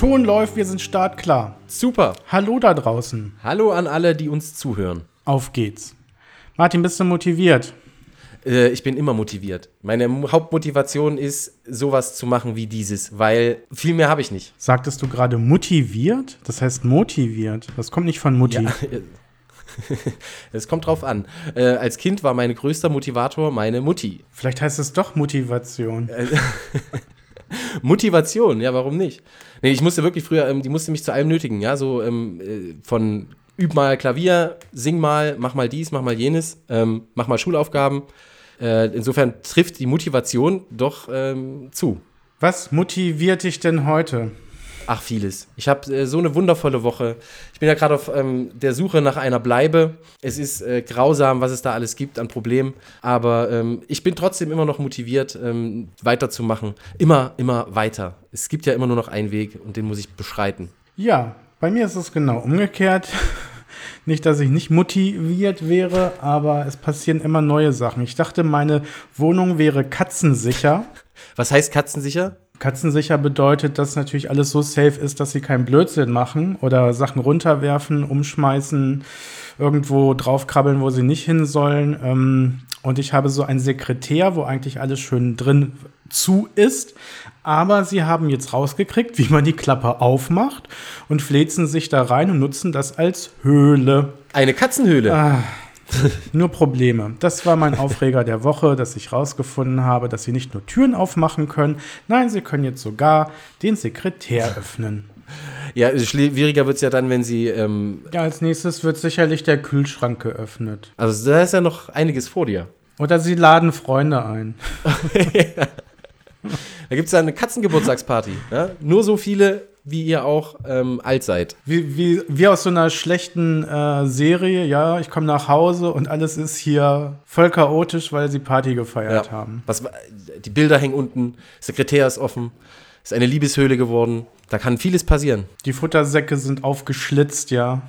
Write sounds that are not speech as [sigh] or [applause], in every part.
Ton läuft, wir sind startklar. Super. Hallo da draußen. Hallo an alle, die uns zuhören. Auf geht's. Martin, bist du motiviert? Äh, ich bin immer motiviert. Meine Mo- Hauptmotivation ist, sowas zu machen wie dieses, weil viel mehr habe ich nicht. Sagtest du gerade motiviert? Das heißt motiviert. Das kommt nicht von Mutti. Ja, [laughs] Es kommt drauf an. Äh, als Kind war mein größter Motivator meine Mutti. Vielleicht heißt es doch Motivation. [laughs] [laughs] Motivation, ja, warum nicht? Nee, ich musste wirklich früher, ähm, die musste mich zu allem nötigen, ja, so ähm, äh, von üb mal Klavier, sing mal, mach mal dies, mach mal jenes, ähm, mach mal Schulaufgaben. Äh, insofern trifft die Motivation doch ähm, zu. Was motiviert dich denn heute? Ach, vieles. Ich habe äh, so eine wundervolle Woche. Ich bin ja gerade auf ähm, der Suche nach einer Bleibe. Es ist äh, grausam, was es da alles gibt an Problemen. Aber ähm, ich bin trotzdem immer noch motiviert, ähm, weiterzumachen. Immer, immer weiter. Es gibt ja immer nur noch einen Weg und den muss ich beschreiten. Ja, bei mir ist es genau umgekehrt. [laughs] Nicht, dass ich nicht motiviert wäre, aber es passieren immer neue Sachen. Ich dachte, meine Wohnung wäre katzensicher. [laughs] Was heißt katzensicher? Katzensicher bedeutet, dass natürlich alles so safe ist, dass sie keinen Blödsinn machen oder Sachen runterwerfen, umschmeißen, irgendwo draufkrabbeln, wo sie nicht hin sollen. Ähm, und ich habe so einen Sekretär, wo eigentlich alles schön drin zu ist. Aber sie haben jetzt rausgekriegt, wie man die Klappe aufmacht und fläzen sich da rein und nutzen das als Höhle. Eine Katzenhöhle. [laughs] Nur Probleme. Das war mein Aufreger der Woche, dass ich rausgefunden habe, dass sie nicht nur Türen aufmachen können, nein, sie können jetzt sogar den Sekretär öffnen. Ja, schwieriger wird es ja dann, wenn sie. Ähm, Ja, als nächstes wird sicherlich der Kühlschrank geöffnet. also, da ist ja noch einiges vor dir. Oder sie laden Freunde ein. [laughs] [laughs] Da gibt es ja eine Katzengeburtstagsparty. Ja? Nur so viele, wie ihr auch ähm, alt seid. Wie, wie, wie aus so einer schlechten äh, Serie, ja, ich komme nach Hause und alles ist hier voll chaotisch, weil sie Party gefeiert haben. Was, die Bilder hängen unten, Sekretär ist offen, ist eine Liebeshöhle geworden. Da kann vieles passieren. Die Futtersäcke sind aufgeschlitzt, ja.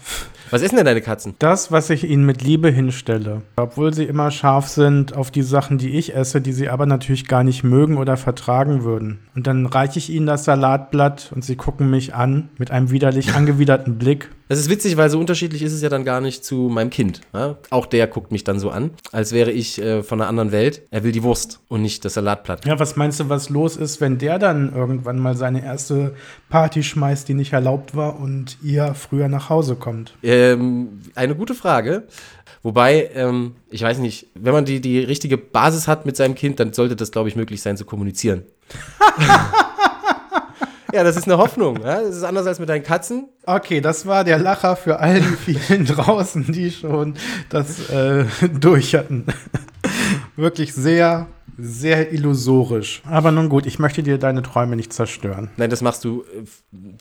Was essen denn deine Katzen? Das, was ich ihnen mit Liebe hinstelle. Obwohl sie immer scharf sind auf die Sachen, die ich esse, die sie aber natürlich gar nicht mögen oder vertragen würden. Und dann reiche ich ihnen das Salatblatt und sie gucken mich an mit einem widerlich [laughs] angewiderten Blick. Das ist witzig, weil so unterschiedlich ist es ja dann gar nicht zu meinem Kind. Ja? Auch der guckt mich dann so an, als wäre ich äh, von einer anderen Welt. Er will die Wurst und nicht das Salatblatt. Ja, was meinst du, was los ist, wenn der dann irgendwann mal seine erste Party schmeißt, die nicht erlaubt war und ihr früher nach Hause kommt? Ähm, eine gute Frage. Wobei, ähm, ich weiß nicht, wenn man die, die richtige Basis hat mit seinem Kind, dann sollte das, glaube ich, möglich sein zu kommunizieren. [laughs] ja, das ist eine Hoffnung. Ja? Das ist anders als mit deinen Katzen. Okay, das war der Lacher für all die vielen [laughs] draußen, die schon das äh, [laughs] durch hatten. Wirklich sehr, sehr illusorisch. Aber nun gut, ich möchte dir deine Träume nicht zerstören. Nein, das machst du äh,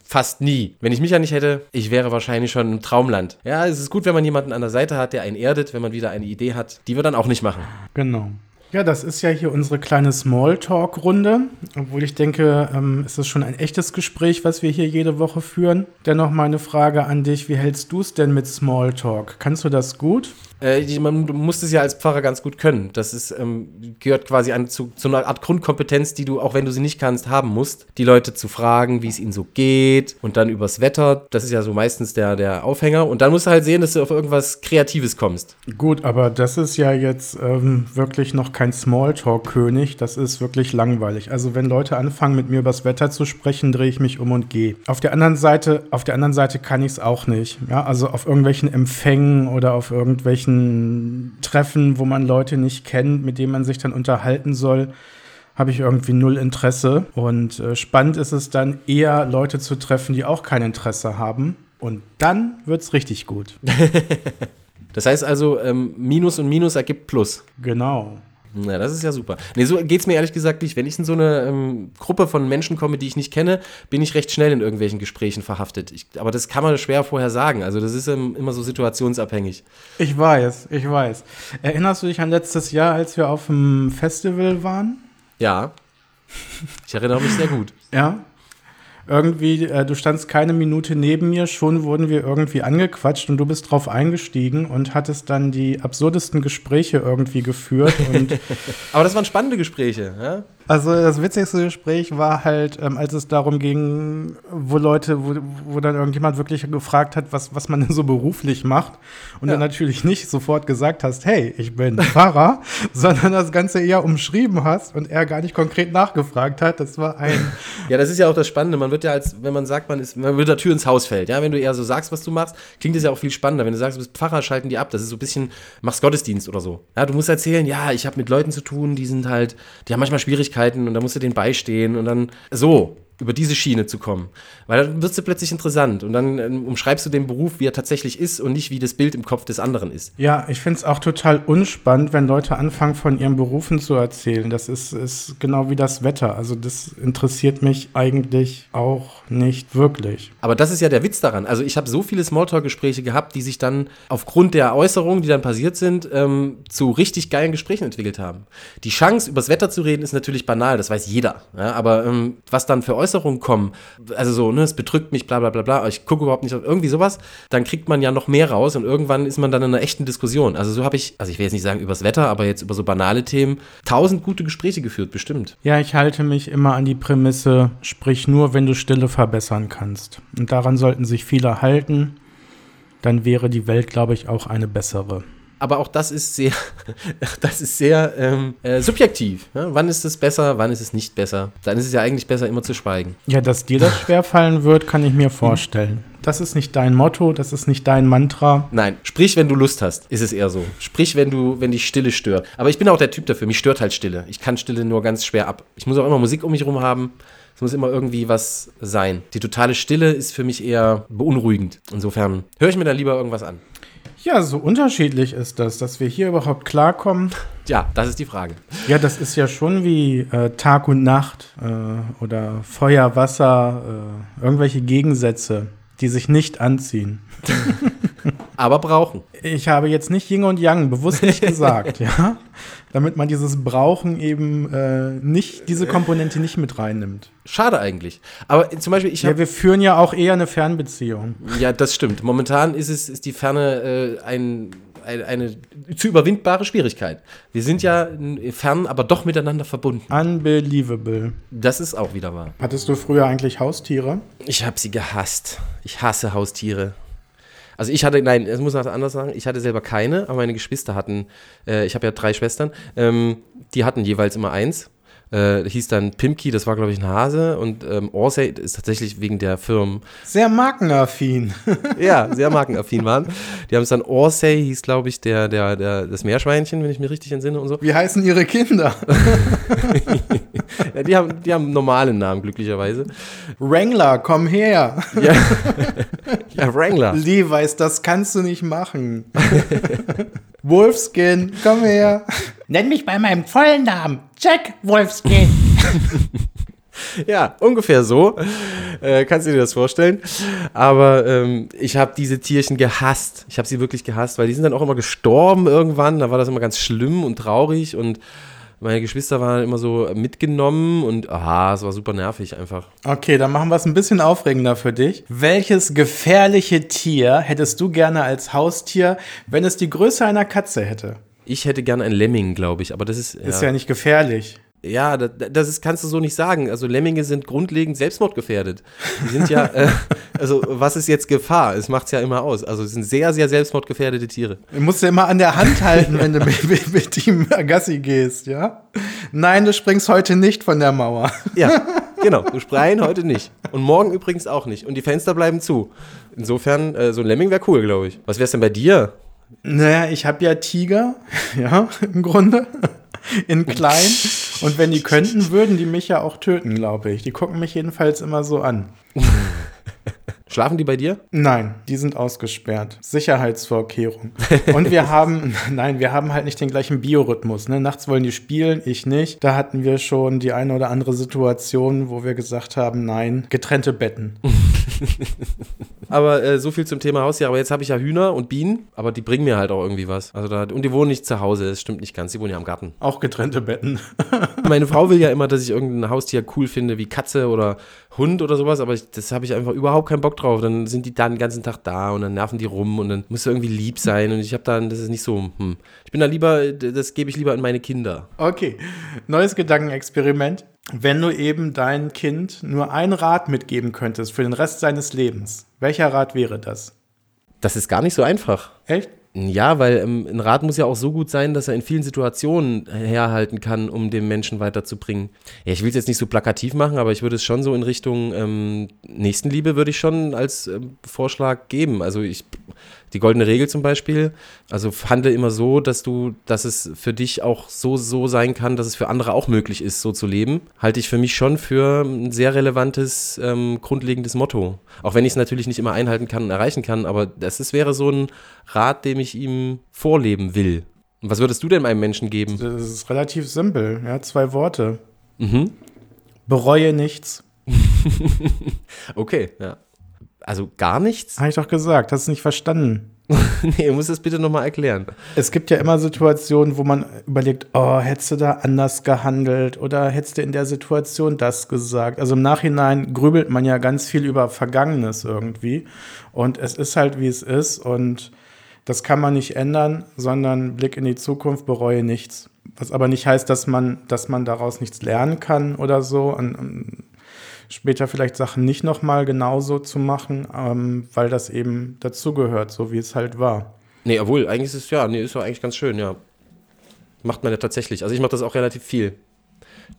fast nie. Wenn ich mich ja nicht hätte, ich wäre wahrscheinlich schon im Traumland. Ja, es ist gut, wenn man jemanden an der Seite hat, der einen erdet, wenn man wieder eine Idee hat, die wir dann auch nicht machen. Genau. Ja, das ist ja hier unsere kleine Smalltalk-Runde. Obwohl ich denke, ähm, es ist schon ein echtes Gespräch, was wir hier jede Woche führen. Dennoch meine Frage an dich: Wie hältst du es denn mit Smalltalk? Kannst du das gut? Äh, man muss es ja als Pfarrer ganz gut können. Das ist, ähm, gehört quasi an, zu, zu einer Art Grundkompetenz, die du, auch wenn du sie nicht kannst, haben musst. Die Leute zu fragen, wie es ihnen so geht und dann übers Wetter. Das ist ja so meistens der, der Aufhänger. Und dann musst du halt sehen, dass du auf irgendwas Kreatives kommst. Gut, aber das ist ja jetzt ähm, wirklich noch kein Smalltalk-König. Das ist wirklich langweilig. Also wenn Leute anfangen, mit mir übers Wetter zu sprechen, drehe ich mich um und gehe. Auf der anderen Seite, auf der anderen Seite kann ich es auch nicht. Ja, also auf irgendwelchen Empfängen oder auf irgendwelchen Treffen, wo man Leute nicht kennt, mit denen man sich dann unterhalten soll, habe ich irgendwie null Interesse. Und äh, spannend ist es dann eher, Leute zu treffen, die auch kein Interesse haben. Und dann wird's richtig gut. [laughs] Das heißt also, ähm, Minus und Minus ergibt Plus. Genau. Na, das ist ja super. Nee, so geht's mir ehrlich gesagt nicht. Wenn ich in so eine ähm, Gruppe von Menschen komme, die ich nicht kenne, bin ich recht schnell in irgendwelchen Gesprächen verhaftet. Ich, aber das kann man schwer vorher sagen. Also das ist ähm, immer so situationsabhängig. Ich weiß, ich weiß. Erinnerst du dich an letztes Jahr, als wir auf dem Festival waren? Ja. Ich erinnere mich sehr gut. Ja. Irgendwie, äh, du standst keine Minute neben mir, schon wurden wir irgendwie angequatscht und du bist drauf eingestiegen und hattest dann die absurdesten Gespräche irgendwie geführt. [laughs] Aber das waren spannende Gespräche. Ja? Also das witzigste Gespräch war halt, ähm, als es darum ging, wo Leute, wo, wo dann irgendjemand wirklich gefragt hat, was, was man denn so beruflich macht. Und Ja. dann natürlich nicht sofort gesagt hast, hey, ich bin Pfarrer, [laughs] sondern das Ganze eher umschrieben hast und er gar nicht konkret nachgefragt hat. Das war ein [laughs] Ja, das ist ja auch das Spannende. Man wird ja als, wenn man sagt, man ist, man wird der Tür ins Haus fällt. Ja, wenn du eher so sagst, was du machst, klingt es ja auch viel spannender. Wenn du sagst, du bist Pfarrer, schalten die ab. Das ist so ein bisschen, machst Gottesdienst oder so. Ja, du musst erzählen, ja, ich habe mit Leuten zu tun, die sind halt, die haben manchmal Schwierigkeiten und da musst du denen beistehen und dann so über diese Schiene zu kommen. Weil dann wird es plötzlich interessant und dann ähm, umschreibst du den Beruf, wie er tatsächlich ist und nicht wie das Bild im Kopf des anderen ist. Ja, ich finde es auch total unspannend, wenn Leute anfangen, von ihren Berufen zu erzählen. Das ist, ist genau wie das Wetter. Also das interessiert mich eigentlich auch nicht wirklich. Aber das ist ja der Witz daran. Also ich habe so viele Smalltalk-Gespräche gehabt, die sich dann aufgrund der Äußerungen, die dann passiert sind, ähm, zu richtig geilen Gesprächen entwickelt haben. Die Chance, übers Wetter zu reden, ist natürlich banal, das weiß jeder. Ja, aber ähm, was dann für Äußerungen kommen, also so, ne, es bedrückt mich, bla bla bla bla, ich gucke überhaupt nicht auf irgendwie sowas, dann kriegt man ja noch mehr raus und irgendwann ist man dann in einer echten Diskussion. Also so habe ich, also ich will jetzt nicht sagen übers Wetter, aber jetzt über so banale Themen, tausend gute Gespräche geführt, bestimmt. Ja, ich halte mich immer an die Prämisse, sprich nur, wenn du Stille verbessern kannst. Und daran sollten sich viele halten. Dann wäre die Welt, glaube ich, auch eine bessere. Aber auch das ist sehr, [laughs] das ist sehr ähm, äh, subjektiv. Ja? Wann ist es besser, wann ist es nicht besser? Dann ist es ja eigentlich besser, immer zu schweigen. Ja, dass dir das schwerfallen wird, kann ich mir vorstellen. Das ist nicht dein Motto, das ist nicht dein Mantra. Nein, sprich, wenn du Lust hast, ist es eher so. Sprich, wenn du, wenn dich Stille stört. Aber ich bin auch der Typ dafür. Mich stört halt Stille. Ich kann Stille nur ganz schwer ab. Ich muss auch immer Musik um mich herum haben. Es muss immer irgendwie was sein. Die totale Stille ist für mich eher beunruhigend. Insofern höre ich mir dann lieber irgendwas an. Ja, so unterschiedlich ist das, dass wir hier überhaupt klarkommen. Ja, das ist die Frage. Ja, das ist ja schon wie äh, Tag und Nacht äh, oder Feuer, Wasser, äh, irgendwelche Gegensätze, die sich nicht anziehen. [laughs] Aber brauchen. Ich habe jetzt nicht Yin und Yang bewusst nicht [laughs] gesagt, ja, damit man dieses Brauchen eben äh, nicht, diese Komponente nicht mit reinnimmt. Schade eigentlich. Aber zum Beispiel, ich habe Ja, wir führen ja auch eher eine Fernbeziehung. Ja, das stimmt. Momentan ist es ist die Ferne äh, ein, ein, eine zu überwindbare Schwierigkeit. Wir sind ja fern, aber doch miteinander verbunden. Unbelievable. Das ist auch wieder wahr. Hattest du früher eigentlich Haustiere? Ich habe sie gehasst. Ich hasse Haustiere. Also ich hatte, nein, das muss man anders sagen, ich hatte selber keine, aber meine Geschwister hatten, äh, ich habe ja drei Schwestern, ähm, die hatten jeweils immer eins. Äh, hieß dann Pimki, das war glaube ich ein Hase und ähm, Orsay ist tatsächlich wegen der Firmen Sehr markenaffin. [laughs] ja, sehr markenaffin waren. Die haben es dann Orsay, hieß, glaube ich, der, der, der, das Meerschweinchen, wenn ich mich richtig entsinne und so. Wie heißen ihre Kinder? [laughs] [laughs] Ja, die, haben, die haben einen normalen Namen, glücklicherweise. Wrangler, komm her. Ja, [laughs] ja Wrangler. Levi's, das kannst du nicht machen. [laughs] Wolfskin, komm her. Nenn mich bei meinem vollen Namen. Jack Wolfskin. Ja, ungefähr so. Äh, kannst du dir das vorstellen? Aber ähm, ich habe diese Tierchen gehasst. Ich habe sie wirklich gehasst, weil die sind dann auch immer gestorben irgendwann. Da war das immer ganz schlimm und traurig und meine Geschwister waren immer so mitgenommen und aha, es war super nervig einfach. Okay, dann machen wir es ein bisschen aufregender für dich. Welches gefährliche Tier hättest du gerne als Haustier, wenn es die Größe einer Katze hätte? Ich hätte gern ein Lemming, glaube ich, aber das ist. Ist ja nicht gefährlich. Ja, das, das ist, kannst du so nicht sagen. Also Lemminge sind grundlegend selbstmordgefährdet. Die sind ja, äh, [laughs] also was ist jetzt Gefahr? Es macht's ja immer aus. Also es sind sehr, sehr selbstmordgefährdete Tiere. Du musst ja immer an der Hand halten, wenn du mit, [laughs] mit, mit ihm Gassi gehst, ja? Nein, du springst heute nicht von der Mauer. Ja, [laughs] genau. Du spreien heute nicht. Und morgen übrigens auch nicht. Und die Fenster bleiben zu. Insofern, äh, so ein Lemming wäre cool, glaube ich. Was wär's denn bei dir? Naja, ich habe ja Tiger, ja, im Grunde, in klein. Und wenn die könnten, würden die mich ja auch töten, glaube ich. Die gucken mich jedenfalls immer so an. [laughs] Schlafen die bei dir? Nein, die sind ausgesperrt. Sicherheitsvorkehrung. Und wir [laughs] haben, nein, wir haben halt nicht den gleichen Biorhythmus. Ne? Nachts wollen die spielen, ich nicht. Da hatten wir schon die eine oder andere Situation, wo wir gesagt haben, nein, getrennte Betten. [laughs] Aber äh, so viel zum Thema Haustiere. Aber jetzt habe ich ja Hühner und Bienen, aber die bringen mir halt auch irgendwie was. Also da, und die wohnen nicht zu Hause, das stimmt nicht ganz. Die wohnen ja am Garten. Auch getrennte Betten. [laughs] Meine Frau will ja immer, dass ich irgendein Haustier cool finde, wie Katze oder Hund oder sowas, aber ich, das habe ich einfach überhaupt keinen Bock drauf. Dann sind die da den ganzen Tag da und dann nerven die rum und dann muss irgendwie lieb sein und ich habe dann, das ist nicht so, hm. Ich bin da lieber, das gebe ich lieber an meine Kinder. Okay, neues Gedankenexperiment. Wenn du eben dein Kind nur ein Rat mitgeben könntest für den Rest seines Lebens, welcher Rat wäre das? Das ist gar nicht so einfach. Echt? Ja, weil ähm, ein Rat muss ja auch so gut sein, dass er in vielen Situationen herhalten kann, um den Menschen weiterzubringen. Ja, ich will es jetzt nicht so plakativ machen, aber ich würde es schon so in Richtung ähm, Nächstenliebe würde ich schon als ähm, Vorschlag geben. Also ich, die goldene Regel zum Beispiel, also handle immer so, dass du, dass es für dich auch so, so sein kann, dass es für andere auch möglich ist, so zu leben, halte ich für mich schon für ein sehr relevantes, ähm, grundlegendes Motto. Auch wenn ich es natürlich nicht immer einhalten kann und erreichen kann, aber das ist, wäre so ein Rat, dem ich ihm vorleben will. Und was würdest du denn einem Menschen geben? Das ist relativ simpel, ja, zwei Worte. Mhm. Bereue nichts. [laughs] Okay, ja. Also gar nichts? Habe ich doch gesagt, hast du nicht verstanden. [laughs] nee, du musst das bitte nochmal erklären. Es gibt ja immer Situationen, wo man überlegt, oh, hättest du da anders gehandelt oder hättest du in der Situation das gesagt. Also im Nachhinein grübelt man ja ganz viel über Vergangenes irgendwie. Und es ist halt, wie es ist. Und das kann man nicht ändern, sondern Blick in die Zukunft, bereue nichts. Was aber nicht heißt, dass man, dass man daraus nichts lernen kann oder so. Und, später vielleicht Sachen nicht nochmal genauso zu machen, ähm, weil das eben dazugehört, so wie es halt war. Nee, obwohl, eigentlich ist es ja, nee, ist doch eigentlich ganz schön, ja. Macht man ja tatsächlich. Also ich mache das auch relativ viel.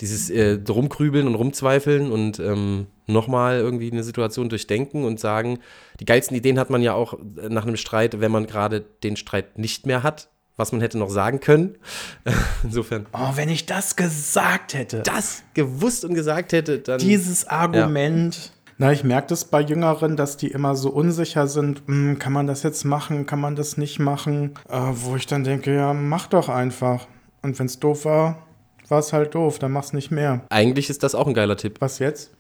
Dieses äh, rumkrübeln und rumzweifeln und ähm, nochmal irgendwie eine Situation durchdenken und sagen, die geilsten Ideen hat man ja auch äh, nach einem Streit, wenn man gerade den Streit nicht mehr hat, was man hätte noch sagen können. [laughs] Insofern, Oh, wenn ich das gesagt hätte. das gewusst und gesagt hätte, dann. Dieses Argument. Na, ich merke das bei Jüngeren, dass die immer so unsicher sind. Hm, kann man das jetzt machen? Kann man das nicht machen? Äh, wo ich dann denke, ja, mach doch einfach. Und wenn es doof war, war es halt doof. Dann mach's nicht mehr. Eigentlich ist das auch ein geiler Tipp. Was jetzt?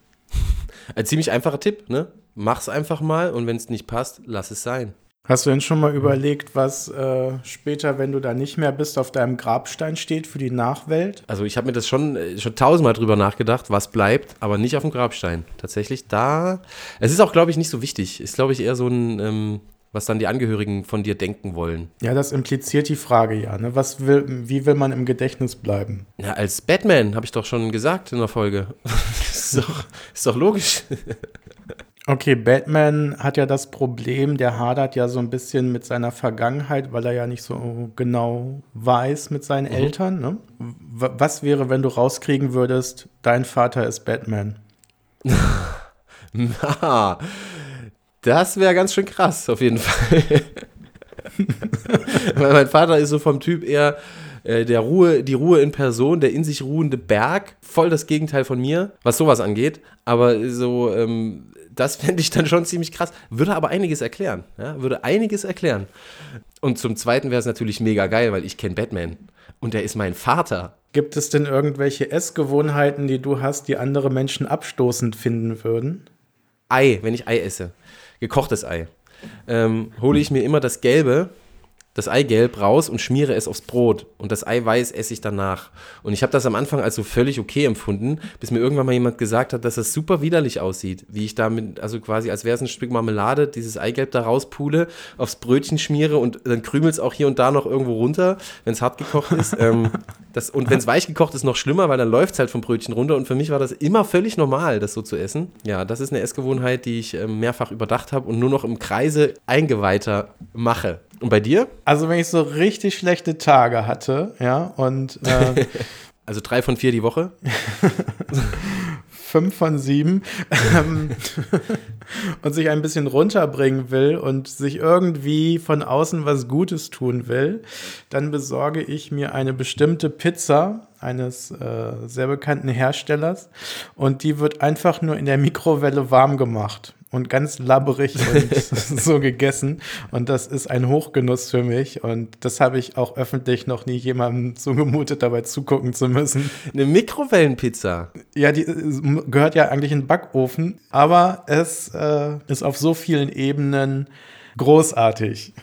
Ein ziemlich einfacher Tipp, ne? Mach's einfach mal und wenn es nicht passt, lass es sein. Hast du denn schon mal überlegt, was äh, später, wenn du da nicht mehr bist, auf deinem Grabstein steht für die Nachwelt? Also ich habe mir das schon, äh, schon tausendmal drüber nachgedacht, was bleibt, aber nicht auf dem Grabstein. Tatsächlich da. Es ist auch, glaube ich, nicht so wichtig. Ist, glaube ich, eher so ein, ähm, was dann die Angehörigen von dir denken wollen. Ja, das impliziert die Frage ja. Ne? Was will, wie will man im Gedächtnis bleiben? Ja, als Batman, habe ich doch schon gesagt in der Folge. [laughs] ist, doch, ist doch logisch. [laughs] Okay, Batman hat ja das Problem, der hadert ja so ein bisschen mit seiner Vergangenheit, weil er ja nicht so genau weiß mit seinen Eltern. Ne? Was wäre, wenn du rauskriegen würdest, dein Vater ist Batman? [laughs] Na, das wäre ganz schön krass, auf jeden Fall. [laughs] Weil mein Vater ist so vom Typ eher äh, der Ruhe, die Ruhe in Person, der in sich ruhende Berg, voll das Gegenteil von mir, was sowas angeht. Aber so, ähm, das fände ich dann schon ziemlich krass. Würde aber einiges erklären. Ja? Würde einiges erklären. Und zum Zweiten wäre es natürlich mega geil, weil ich kenne Batman. Und er ist mein Vater. Gibt es denn irgendwelche Essgewohnheiten, die du hast, die andere Menschen abstoßend finden würden? Ei, wenn ich Ei esse. Gekochtes Ei. Ähm, hole ich mir immer das Gelbe, das Eigelb raus und schmiere es aufs Brot. Und das Eiweiß esse ich danach. Und ich habe das am Anfang als so völlig okay empfunden, bis mir irgendwann mal jemand gesagt hat, dass das super widerlich aussieht. Wie ich damit, also quasi als wäre es ein Stück Marmelade, dieses Eigelb da rauspule, aufs Brötchen schmiere und dann krümelt es auch hier und da noch irgendwo runter, wenn es hart gekocht ist. ähm, [laughs] das, und wenn es weich gekocht ist, noch schlimmer, weil dann läuft es halt vom Brötchen runter. Und für mich war das immer völlig normal, das so zu essen. Ja, das ist eine Essgewohnheit, die ich ähm, mehrfach überdacht habe und nur noch im Kreise eingeweihter mache. Und bei dir? Also, wenn ich so richtig schlechte Tage hatte, ja, und äh, [laughs] Also drei von vier die Woche? [laughs] fünf von sieben ähm, [laughs] und sich ein bisschen runterbringen will und sich irgendwie von außen was Gutes tun will, dann besorge ich mir eine bestimmte Pizza eines äh, sehr bekannten Herstellers und die wird einfach nur in der Mikrowelle warm gemacht. Und ganz labberig und [laughs] so gegessen. Und das ist ein Hochgenuss für mich. Und das habe ich auch öffentlich noch nie jemandem zugemutet, dabei zugucken zu müssen. Eine Mikrowellenpizza. Ja, die äh, gehört ja eigentlich in den Backofen, aber es äh, ist auf so vielen Ebenen großartig. [laughs]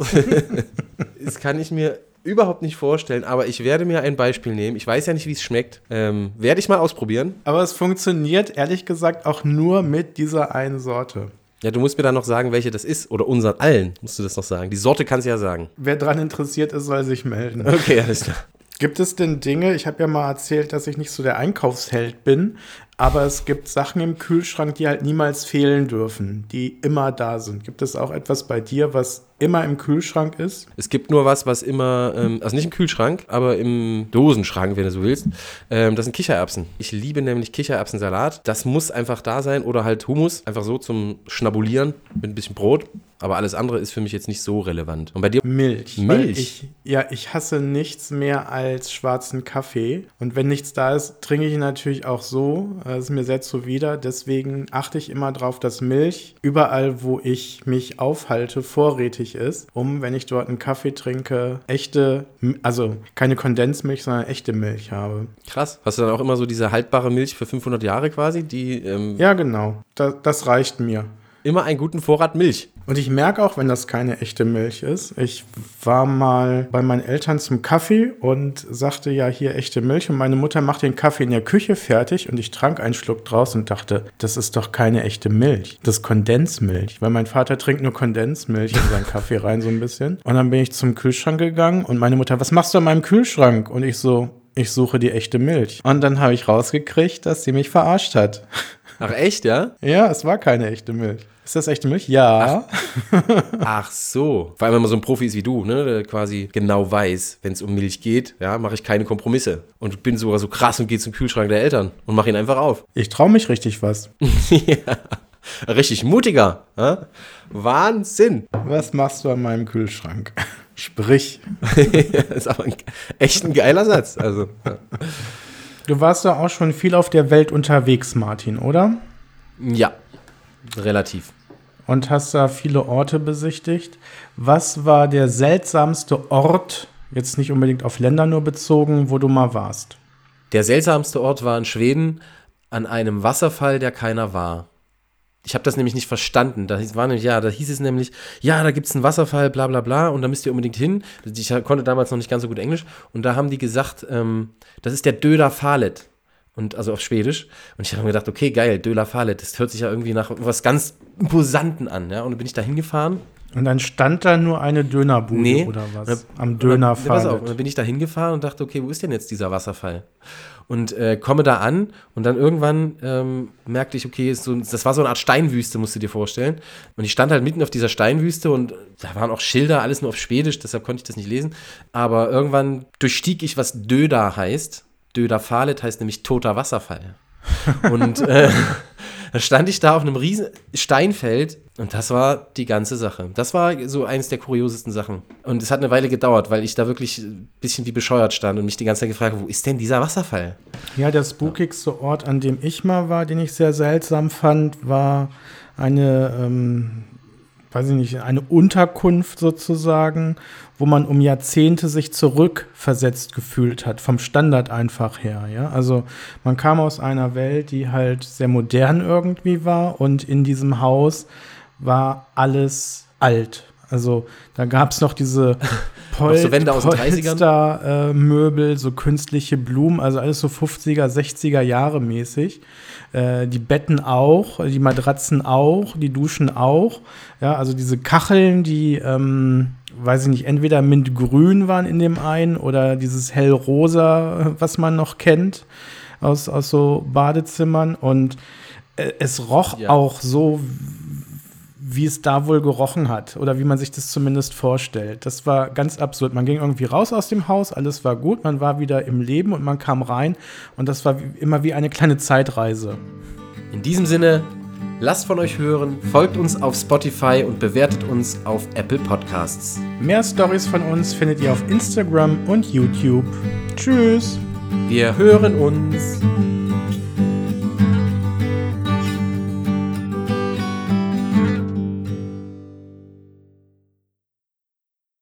Das kann ich mir überhaupt nicht vorstellen, aber ich werde mir ein Beispiel nehmen. Ich weiß ja nicht, wie es schmeckt. Ähm, werde ich mal ausprobieren. Aber es funktioniert ehrlich gesagt auch nur mit dieser einen Sorte. Ja, du musst mir dann noch sagen, welche das ist. Oder unseren allen musst du das noch sagen. Die Sorte kannst du ja sagen. Wer dran interessiert ist, soll sich melden. [laughs] Okay, alles klar. Gibt es denn Dinge, ich habe ja mal erzählt, dass ich nicht so der Einkaufsheld bin, aber es gibt Sachen im Kühlschrank, die halt niemals fehlen dürfen, die immer da sind. Gibt es auch etwas bei dir, was immer im Kühlschrank ist? Es gibt nur was, was immer, ähm, also nicht im Kühlschrank, aber im Dosenschrank, wenn du so willst. Ähm, das sind Kichererbsen. Ich liebe nämlich Kichererbsensalat. Das muss einfach da sein oder halt Hummus, einfach so zum Schnabulieren mit ein bisschen Brot. Aber alles andere ist für mich jetzt nicht so relevant. Und bei dir? Milch. Milch? Ich, ja, ich hasse nichts mehr als schwarzen Kaffee. Und wenn nichts da ist, trinke ich ihn natürlich auch so. Das ist mir sehr zuwider. Deswegen achte ich immer darauf, dass Milch überall, wo ich mich aufhalte, vorrätig ist, um, wenn ich dort einen Kaffee trinke, echte, also keine Kondensmilch, sondern echte Milch habe. Krass. Hast du dann auch immer so diese haltbare Milch für 500 Jahre quasi, die ähm, Ja, genau. Da, das reicht mir. Immer einen guten Vorrat Milch. Und ich merke auch, wenn das keine echte Milch ist. Ich war mal bei meinen Eltern zum Kaffee und sagte ja hier echte Milch und meine Mutter macht den Kaffee in der Küche fertig und ich trank einen Schluck draus und dachte, das ist doch keine echte Milch. Das ist Kondensmilch, weil mein Vater trinkt nur Kondensmilch in seinen Kaffee rein so ein bisschen. Und dann bin ich zum Kühlschrank gegangen und meine Mutter, was machst du an meinem Kühlschrank? Und ich so, ich suche die echte Milch. Und dann habe ich rausgekriegt, dass sie mich verarscht hat. [laughs] Ach echt, ja? Ja, es war keine echte Milch. Ist das echte Milch? Ja. [laughs] Ach so. Vor allem, wenn man so ein Profi ist wie du, ne, der quasi genau weiß, wenn es um Milch geht, ja, mache ich keine Kompromisse. Und bin sogar so krass und gehe zum Kühlschrank der Eltern und mache ihn einfach auf. Ich traue mich richtig was. [laughs] ja. Richtig mutiger. Ja? Wahnsinn. Was machst du an meinem Kühlschrank? Sprich. [laughs] das ist aber ein, echt ein geiler Satz. Also, ja. Du warst ja auch schon viel auf der Welt unterwegs, Martin, oder? ja, relativ. Und hast da viele Orte besichtigt. Was war der seltsamste Ort, jetzt nicht unbedingt auf Länder nur bezogen, wo du mal warst? Der seltsamste Ort war in Schweden an einem Wasserfall, der keiner war. Ich habe das nämlich nicht verstanden. Da hieß, war nämlich, ja, da hieß es nämlich, ja, da gibt es einen Wasserfall, bla bla bla, und da müsst ihr unbedingt hin. Ich konnte damals noch nicht ganz so gut Englisch. Und da haben die gesagt, ähm, das ist der Döda Falet. Und also auf Schwedisch. Und ich habe mir gedacht, okay, geil, Döla Falet, das hört sich ja irgendwie nach was ganz Imposanten an. Ja? Und dann bin ich da hingefahren Und dann stand da nur eine Dönerbude Nee. oder was? Am dann, pass auf, und Dönerfall. dann bin ich da hingefahren und dachte, okay, wo ist denn jetzt dieser Wasserfall? Und äh, komme da an und dann irgendwann ähm, merkte ich, okay, so, das war so eine Art Steinwüste, musst du dir vorstellen. Und ich stand halt mitten auf dieser Steinwüste und da waren auch Schilder, alles nur auf Schwedisch, deshalb konnte ich das nicht lesen. Aber irgendwann durchstieg ich, was Döda heißt. Döda Falet heißt nämlich toter Wasserfall. [laughs] Und äh, dann stand ich da auf einem riesen Steinfeld und das war die ganze Sache. Das war so eines der kuriosesten Sachen. Und es hat eine Weile gedauert, weil ich da wirklich ein bisschen wie bescheuert stand und mich die ganze Zeit gefragt habe, wo ist denn dieser Wasserfall? Ja, der spookigste Ort, an dem ich mal war, den ich sehr seltsam fand, war eine, ähm, weiß ich nicht, eine Unterkunft sozusagen, wo man um Jahrzehnte sich zurückversetzt gefühlt hat, vom Standard einfach her. Ja? Also man kam aus einer Welt, die halt sehr modern irgendwie war und in diesem Haus war alles alt. Also da gab es noch diese [laughs] Pol so Wände aus den 30ern? Polster, äh, Möbel, so künstliche Blumen, also alles so 50er, 60er Jahre mäßig. Äh, die Betten auch, die Matratzen auch, die Duschen auch. Ja, also diese Kacheln, die, ähm, weiß ich nicht, entweder mintgrün waren in dem einen oder dieses hellrosa, was man noch kennt aus, aus so Badezimmern. Und äh, es roch Ja. auch so, wie es da wohl gerochen hat oder wie man sich das zumindest vorstellt. Das war ganz absurd. Man ging irgendwie raus aus dem Haus, alles war gut, man war wieder im Leben und man kam rein und das war immer wie eine kleine Zeitreise. In diesem Sinne, lasst von euch hören, folgt uns auf Spotify und bewertet uns auf Apple Podcasts. Mehr Stories von uns findet ihr auf Instagram und YouTube. Tschüss! Wir hören uns.